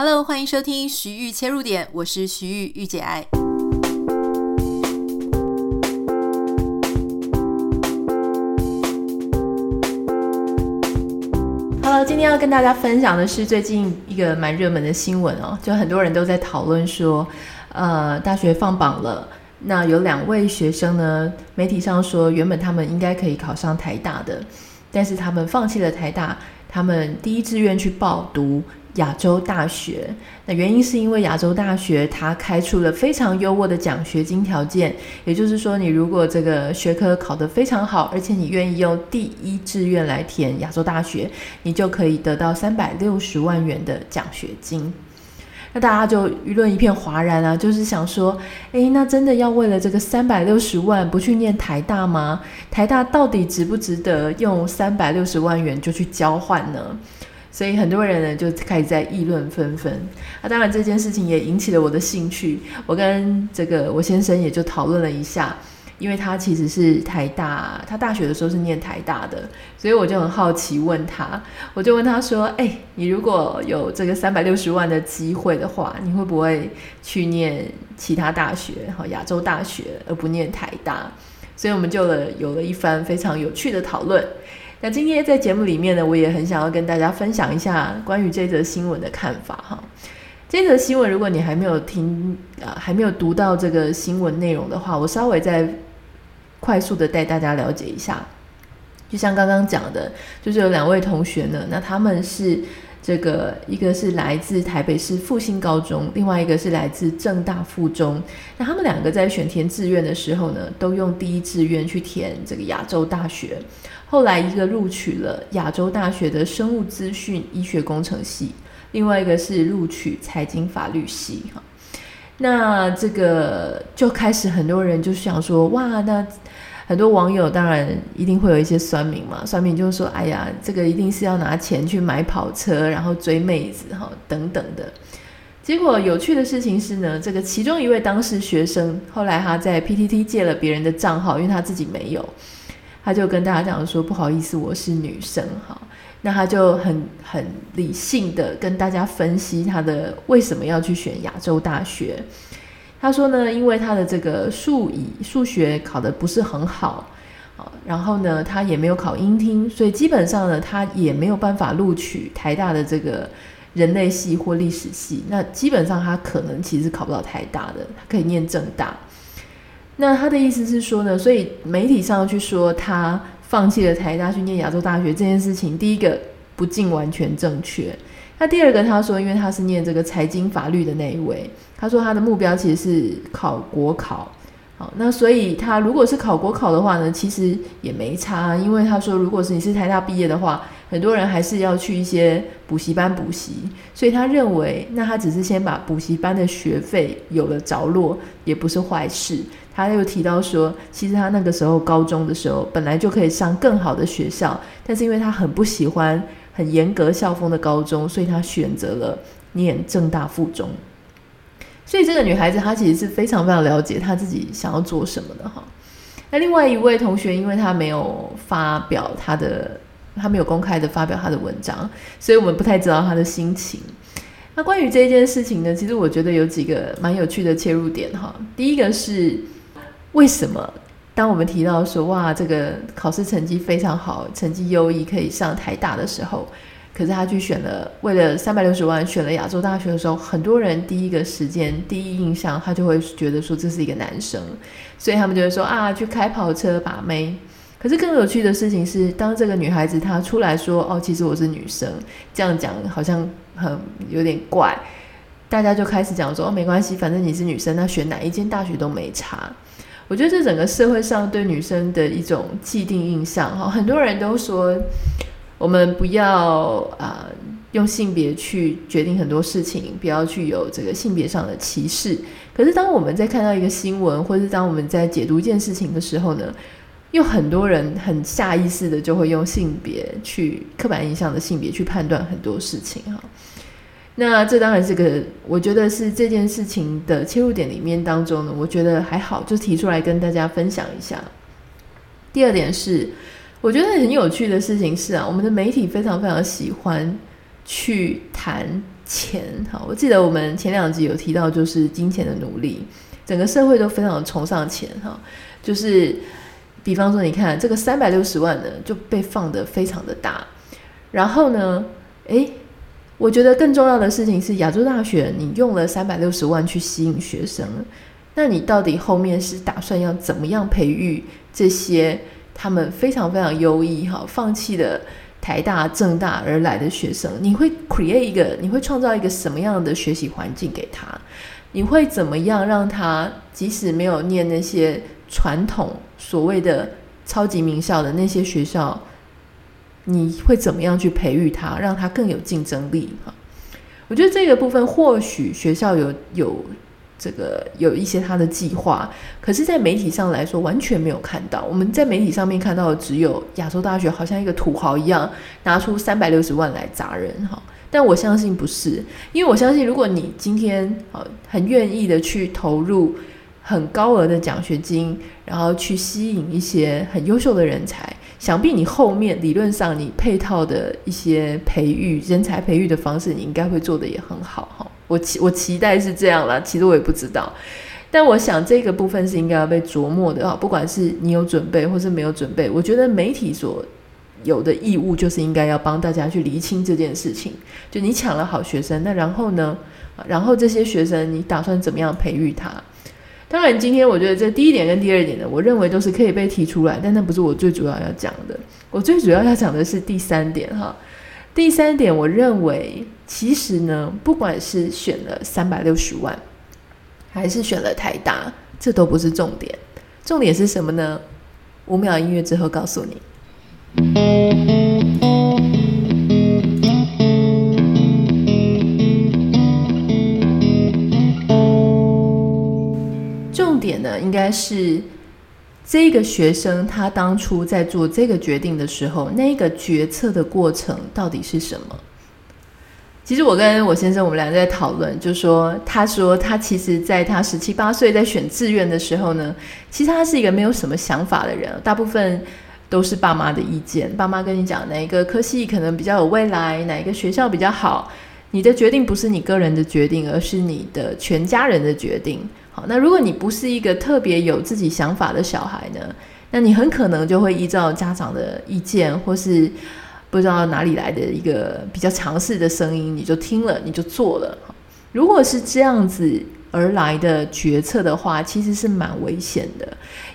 Hello，欢迎收听徐玉切入点，我是徐玉玉姐爱。Hello，今天要跟大家分享的是最近一个蛮热门的新闻哦，就很多人都在讨论说，呃，大学放榜了，那有两位学生呢，媒体上说原本他们应该可以考上台大的，但是他们放弃了台大，他们第一志愿去报读。亚洲大学，那原因是因为亚洲大学它开出了非常优渥的奖学金条件，也就是说，你如果这个学科考得非常好，而且你愿意用第一志愿来填亚洲大学，你就可以得到三百六十万元的奖学金。那大家就舆论一片哗然啊，就是想说，诶，那真的要为了这个三百六十万不去念台大吗？台大到底值不值得用三百六十万元就去交换呢？所以很多人呢就开始在议论纷纷。那当然这件事情也引起了我的兴趣。我跟这个我先生也就讨论了一下，因为他其实是台大，他大学的时候是念台大的，所以我就很好奇问他，我就问他说：“哎，你如果有这个三百六十万的机会的话，你会不会去念其他大学，好亚洲大学，而不念台大？”所以我们就了有了一番非常有趣的讨论。那今天在节目里面呢，我也很想要跟大家分享一下关于这则新闻的看法哈。这则新闻如果你还没有听啊、还没有读到这个新闻内容的话，我稍微再快速的带大家了解一下。就像刚刚讲的，就是有两位同学呢，那他们是这个一个是来自台北市复兴高中，另外一个是来自正大附中。那他们两个在选填志愿的时候呢，都用第一志愿去填这个亚洲大学。后来一个录取了亚洲大学的生物资讯医学工程系，另外一个是录取财经法律系哈。那这个就开始很多人就想说，哇，那很多网友当然一定会有一些酸民嘛，酸民就是说，哎呀，这个一定是要拿钱去买跑车，然后追妹子哈等等的。结果有趣的事情是呢，这个其中一位当时学生后来他在 PTT 借了别人的账号，因为他自己没有。他就跟大家讲说：“不好意思，我是女生。”哈，那他就很很理性的跟大家分析他的为什么要去选亚洲大学。他说呢，因为他的这个数以数学考得不是很好，啊然后呢，他也没有考英听，所以基本上呢，他也没有办法录取台大的这个人类系或历史系。那基本上他可能其实考不到台大的，他可以念正大。那他的意思是说呢，所以媒体上去说他放弃了台大去念亚洲大学这件事情，第一个不尽完全正确。那第二个他说，因为他是念这个财经法律的那一位，他说他的目标其实是考国考。好，那所以他如果是考国考的话呢，其实也没差，因为他说如果是你是台大毕业的话，很多人还是要去一些补习班补习，所以他认为那他只是先把补习班的学费有了着落，也不是坏事。他又提到说，其实他那个时候高中的时候本来就可以上更好的学校，但是因为他很不喜欢很严格校风的高中，所以他选择了念正大附中。所以这个女孩子她其实是非常非常了解她自己想要做什么的哈。那另外一位同学，因为她没有发表她的，她没有公开的发表她的文章，所以我们不太知道她的心情。那关于这件事情呢，其实我觉得有几个蛮有趣的切入点哈。第一个是。为什么当我们提到说哇，这个考试成绩非常好，成绩优异，可以上台大的时候，可是他去选了，为了三百六十万选了亚洲大学的时候，很多人第一个时间、第一印象，他就会觉得说这是一个男生，所以他们就会说啊，去开跑车把妹。可是更有趣的事情是，当这个女孩子她出来说哦，其实我是女生，这样讲好像很有点怪，大家就开始讲说哦，没关系，反正你是女生，那选哪一间大学都没差。我觉得这整个社会上对女生的一种既定印象，哈，很多人都说我们不要啊、用性别去决定很多事情，不要去有这个性别上的歧视。可是当我们在看到一个新闻，或是当我们在解读一件事情的时候呢，又很多人很下意识的就会用性别去刻板印象的性别去判断很多事情，哈。那这当然是个，我觉得是这件事情的切入点里面当中呢，我觉得还好，就提出来跟大家分享一下。第二点是，我觉得很有趣的事情是啊，我们的媒体非常非常喜欢去谈钱。哈，我记得我们前两集有提到，就是金钱的奴隶，整个社会都非常崇尚钱。哈，就是比方说，你看这个三百六十万呢，就被放得非常的大。然后呢，诶，我觉得更重要的事情是，亚洲大学你用了三百六十万去吸引学生，那你到底后面是打算要怎么样培育这些？他们非常非常优异哈，放弃了台大、政大而来的学生，你会 create 一个，你会创造一个什么样的学习环境给他？你会怎么样让他即使没有念那些传统所谓的超级名校的那些学校，你会怎么样去培育他，让他更有竞争力？哈，我觉得这个部分或许学校有有。这个有一些他的计划，可是，在媒体上来说，完全没有看到。我们在媒体上面看到的，只有亚洲大学好像一个土豪一样，拿出三百六十万来砸人哈。但我相信不是，因为我相信，如果你今天啊很愿意的去投入很高额的奖学金，然后去吸引一些很优秀的人才，想必你后面理论上你配套的一些培育人才培育的方式，你应该会做得也很好哈。我期我期待是这样啦，其实我也不知道，但我想这个部分是应该要被琢磨的啊。不管是你有准备或是没有准备，我觉得媒体所有的义务就是应该要帮大家去厘清这件事情。就你抢了好学生，那然后呢？然后这些学生你打算怎么样培育他？当然，今天我觉得这第一点跟第二点呢，我认为都是可以被提出来，但那不是我最主要要讲的。我最主要要讲的是第三点哈。第三点，我认为。其实呢，不管是选了三百六十万，还是选了台大，这都不是重点。重点是什么呢？五秒音乐之后告诉你。重点呢，应该是这个学生他当初在做这个决定的时候，那个决策的过程到底是什么？其实我跟我先生，我们俩在讨论，就说他说他其实在他十七八岁在选志愿的时候呢，其实他是一个没有什么想法的人，大部分都是爸妈的意见。爸妈跟你讲哪一个科系可能比较有未来，哪一个学校比较好，你的决定不是你个人的决定，而是你的全家人的决定。好，那如果你不是一个特别有自己想法的小孩呢，那你很可能就会依照家长的意见或是。不知道哪里来的一个比较强势的声音，你就听了，你就做了。如果是这样子而来的决策的话，其实是蛮危险的，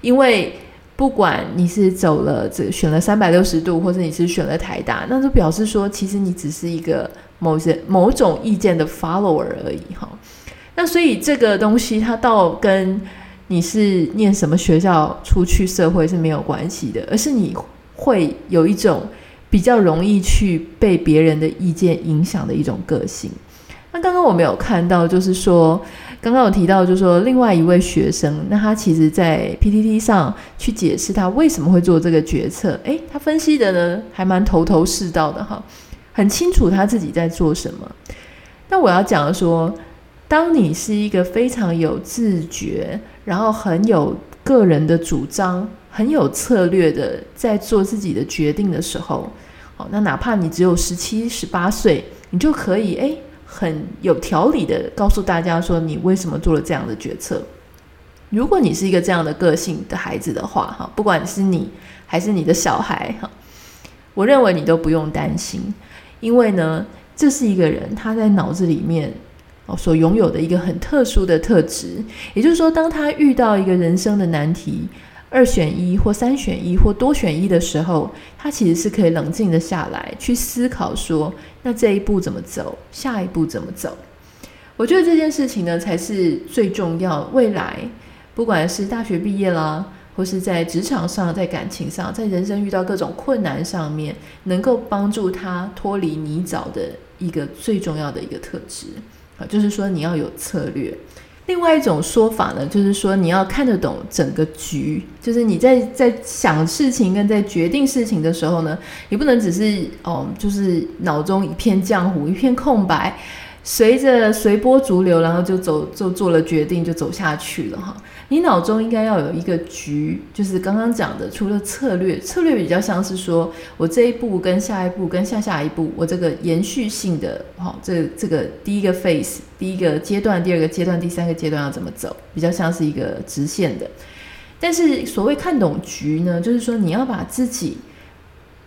因为不管你是走了这选了三百六十度，或者你是选了台大，那就表示说，其实你只是一个某些某种意见的 follower 而已哈。那所以这个东西它倒跟你是念什么学校出去社会是没有关系的，而是你会有一种。比较容易去被别人的意见影响的一种个性。那刚刚我没有看到，就是说，刚刚有提到，就是说，另外一位学生，那他其实在 PTT 上去解释他为什么会做这个决策。诶，他分析的呢，还蛮头头是道的哈，很清楚他自己在做什么。那我要讲的说，当你是一个非常有自觉，然后很有个人的主张。很有策略的在做自己的决定的时候，好，那哪怕你只有十七、十八岁，你就可以诶，很有条理的告诉大家说你为什么做了这样的决策。如果你是一个这样的个性的孩子的话，哈，不管是你还是你的小孩，哈，我认为你都不用担心，因为呢，这是一个人他在脑子里面哦所拥有的一个很特殊的特质，也就是说，当他遇到一个人生的难题。二选一或三选一或多选一的时候，他其实是可以冷静的下来去思考说，那这一步怎么走，下一步怎么走？我觉得这件事情呢，才是最重要。未来不管是大学毕业啦，或是在职场上、在感情上、在人生遇到各种困难上面，能够帮助他脱离泥沼的一个最重要的一个特质啊，就是说你要有策略。另外一种说法呢，就是说你要看得懂整个局，就是你在在想事情跟在决定事情的时候呢，你不能只是哦，就是脑中一片浆糊，一片空白，随着随波逐流，然后就走，就做了决定，就走下去了哈。你脑中应该要有一个局，就是刚刚讲的，除了策略，策略比较像是说我这一步跟下一步跟下下一步，我这个延续性的，哈，这这个第一个 phase，第一个阶段，第二个阶段，第三个阶段要怎么走，比较像是一个直线的。但是所谓看懂局呢，就是说你要把自己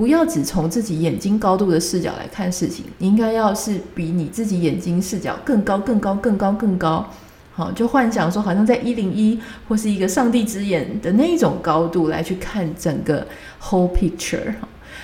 不要只从自己眼睛高度的视角来看事情，你应该要是比你自己眼睛视角更高、更高、更高、更高。好，就幻想说，好像在一零一或是一个上帝之眼的那种高度来去看整个 whole picture。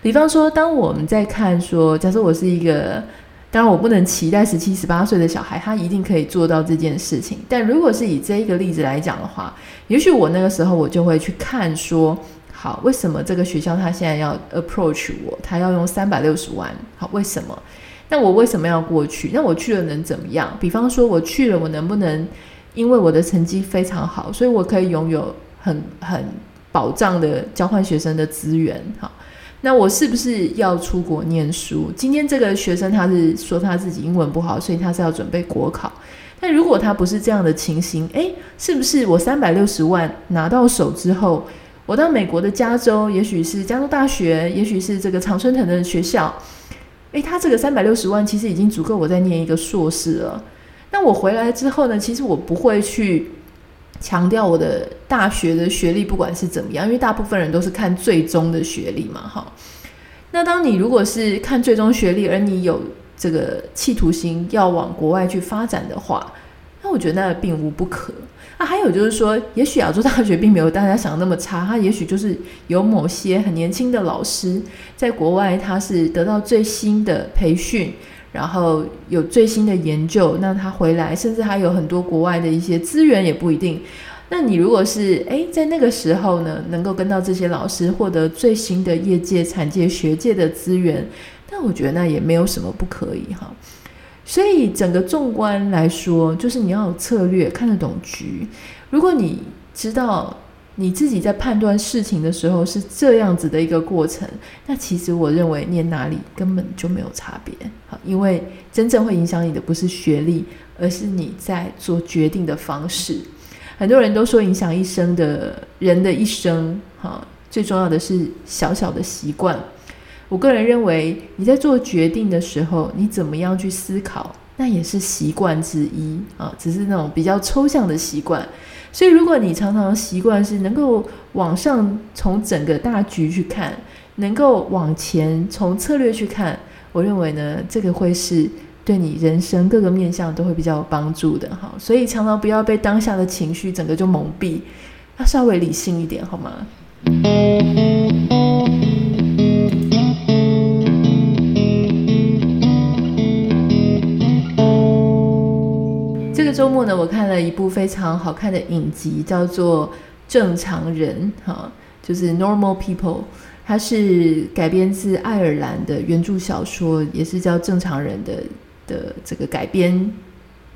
比方说，当我们在看说，假设我是一个，当然我不能期待十七、十八岁的小孩他一定可以做到这件事情。但如果是以这一个例子来讲的话，也许我那个时候我就会去看说，好，为什么这个学校他现在要 approach 我，他要用三百六十万？好，为什么？那我为什么要过去？那我去了能怎么样？比方说我去了，我能不能因为我的成绩非常好，所以我可以拥有很很保障的交换学生的资源？好，那我是不是要出国念书？今天这个学生他是说他自己英文不好，所以他是要准备国考。但如果他不是这样的情形，诶，是不是我三百六十万拿到手之后，我到美国的加州，也许是加州大学，也许是这个常春藤的学校？诶，他这个三百六十万其实已经足够我再念一个硕士了。那我回来之后呢？其实我不会去强调我的大学的学历，不管是怎么样，因为大部分人都是看最终的学历嘛，哈。那当你如果是看最终学历，而你有这个企图心要往国外去发展的话，那我觉得那并无不可。那、还有就是说，也许亚洲大学并没有大家想的那么差，它也许就是有某些很年轻的老师在国外，他是得到最新的培训，然后有最新的研究，那他回来，甚至还有很多国外的一些资源也不一定。那你如果是诶，在那个时候呢，能够跟到这些老师，获得最新的业界、产界、学界的资源，那我觉得那也没有什么不可以哈。所以整个纵观来说，就是你要有策略，看得懂局。如果你知道你自己在判断事情的时候是这样子的一个过程，那其实我认为念哪里根本就没有差别。好，因为真正会影响你的不是学历，而是你在做决定的方式。很多人都说，影响一生的人的一生，哈，最重要的是小小的习惯。我个人认为，你在做决定的时候，你怎么样去思考，那也是习惯之一啊，只是那种比较抽象的习惯。所以，如果你常常习惯是能够往上从整个大局去看，能够往前从策略去看，我认为呢，这个会是对你人生各个面向都会比较有帮助的哈。所以，常常不要被当下的情绪整个就蒙蔽，要稍微理性一点，好吗？周末呢，我看了一部非常好看的影集，叫做《正常人》，哈，就是 Normal People。它是改编自爱尔兰的原著小说，也是叫《正常人》的的这个改编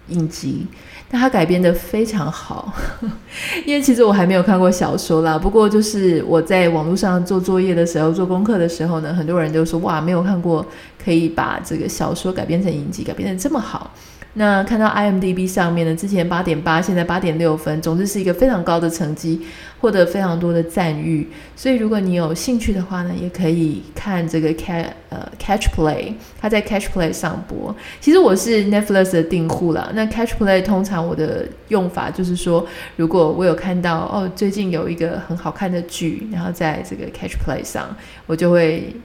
影集。但它改编得非常好，因为其实我还没有看过小说啦。不过就是我在网络上做作业的时候、做功课的时候呢，很多人都说哇，没有看过可以把这个小说改编成影集，改编得这么好。那看到 IMDB 上面呢，之前八点八，现在八点六分，总之是一个非常高的成绩，获得非常多的赞誉。所以如果你有兴趣的话呢，也可以看这个 Catch 呃 Catch Play，它在 Catch Play 上播。其实我是 Netflix 的订户啦。那 Catch Play 通常我的用法就是说，如果我有看到哦最近有一个很好看的剧，然后在这个 Catch Play 上，我就会。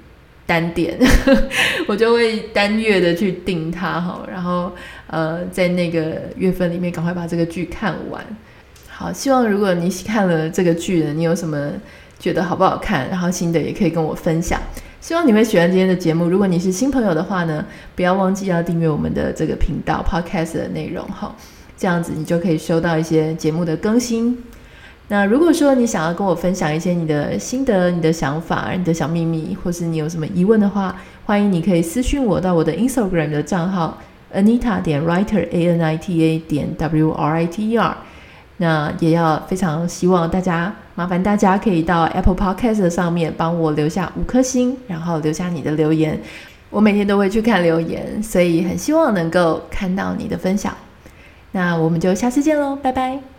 单点，我就会单月的去订它哈，然后呃，在那个月份里面赶快把这个剧看完。好，希望如果你看了这个剧呢，你有什么觉得好不好看，然后新的也可以跟我分享。希望你会喜欢今天的节目。如果你是新朋友的话呢，不要忘记要订阅我们的这个频道 Podcast 的内容哈，这样子你就可以收到一些节目的更新。那如果说你想要跟我分享一些你的心得、你的想法、你的小秘密，或是你有什么疑问的话，欢迎你可以私讯我到我的 Instagram 的账号 Anita 点 Writer A N I T A 点 W R I T E R。那也要非常希望大家麻烦大家可以到 Apple Podcast 上面帮我留下五颗星，然后留下你的留言。我每天都会去看留言，所以很希望能够看到你的分享。那我们就下次见喽，拜拜。